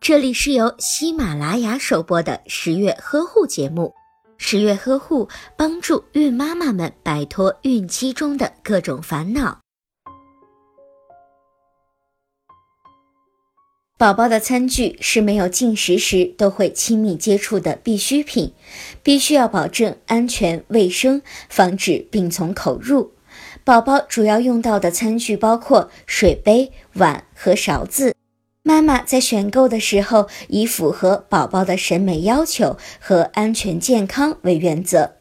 这里是由喜马拉雅首播的十月呵护节目。十月呵护帮助孕妈妈们摆脱孕期中的各种烦恼。宝宝的餐具是没有进食时都会亲密接触的必需品，必须要保证安全卫生，防止病从口入。宝宝主要用到的餐具包括水杯、碗和勺子。妈妈在选购的时候，以符合宝宝的审美要求和安全健康为原则，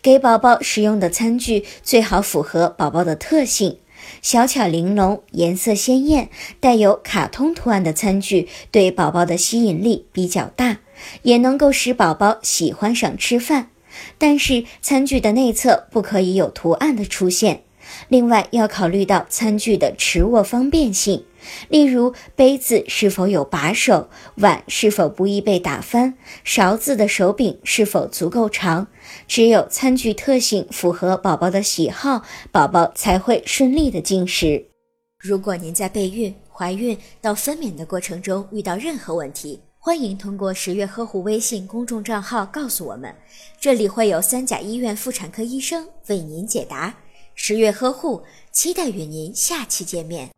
给宝宝使用的餐具最好符合宝宝的特性。小巧玲珑、颜色鲜艳、带有卡通图案的餐具对宝宝的吸引力比较大，也能够使宝宝喜欢上吃饭。但是，餐具的内侧不可以有图案的出现。另外，要考虑到餐具的持握方便性。例如，杯子是否有把手，碗是否不易被打翻，勺子的手柄是否足够长。只有餐具特性符合宝宝的喜好，宝宝才会顺利的进食。如果您在备孕、怀孕到分娩的过程中遇到任何问题，欢迎通过十月呵护微信公众账号告诉我们，这里会有三甲医院妇产科医生为您解答。十月呵护，期待与您下期见面。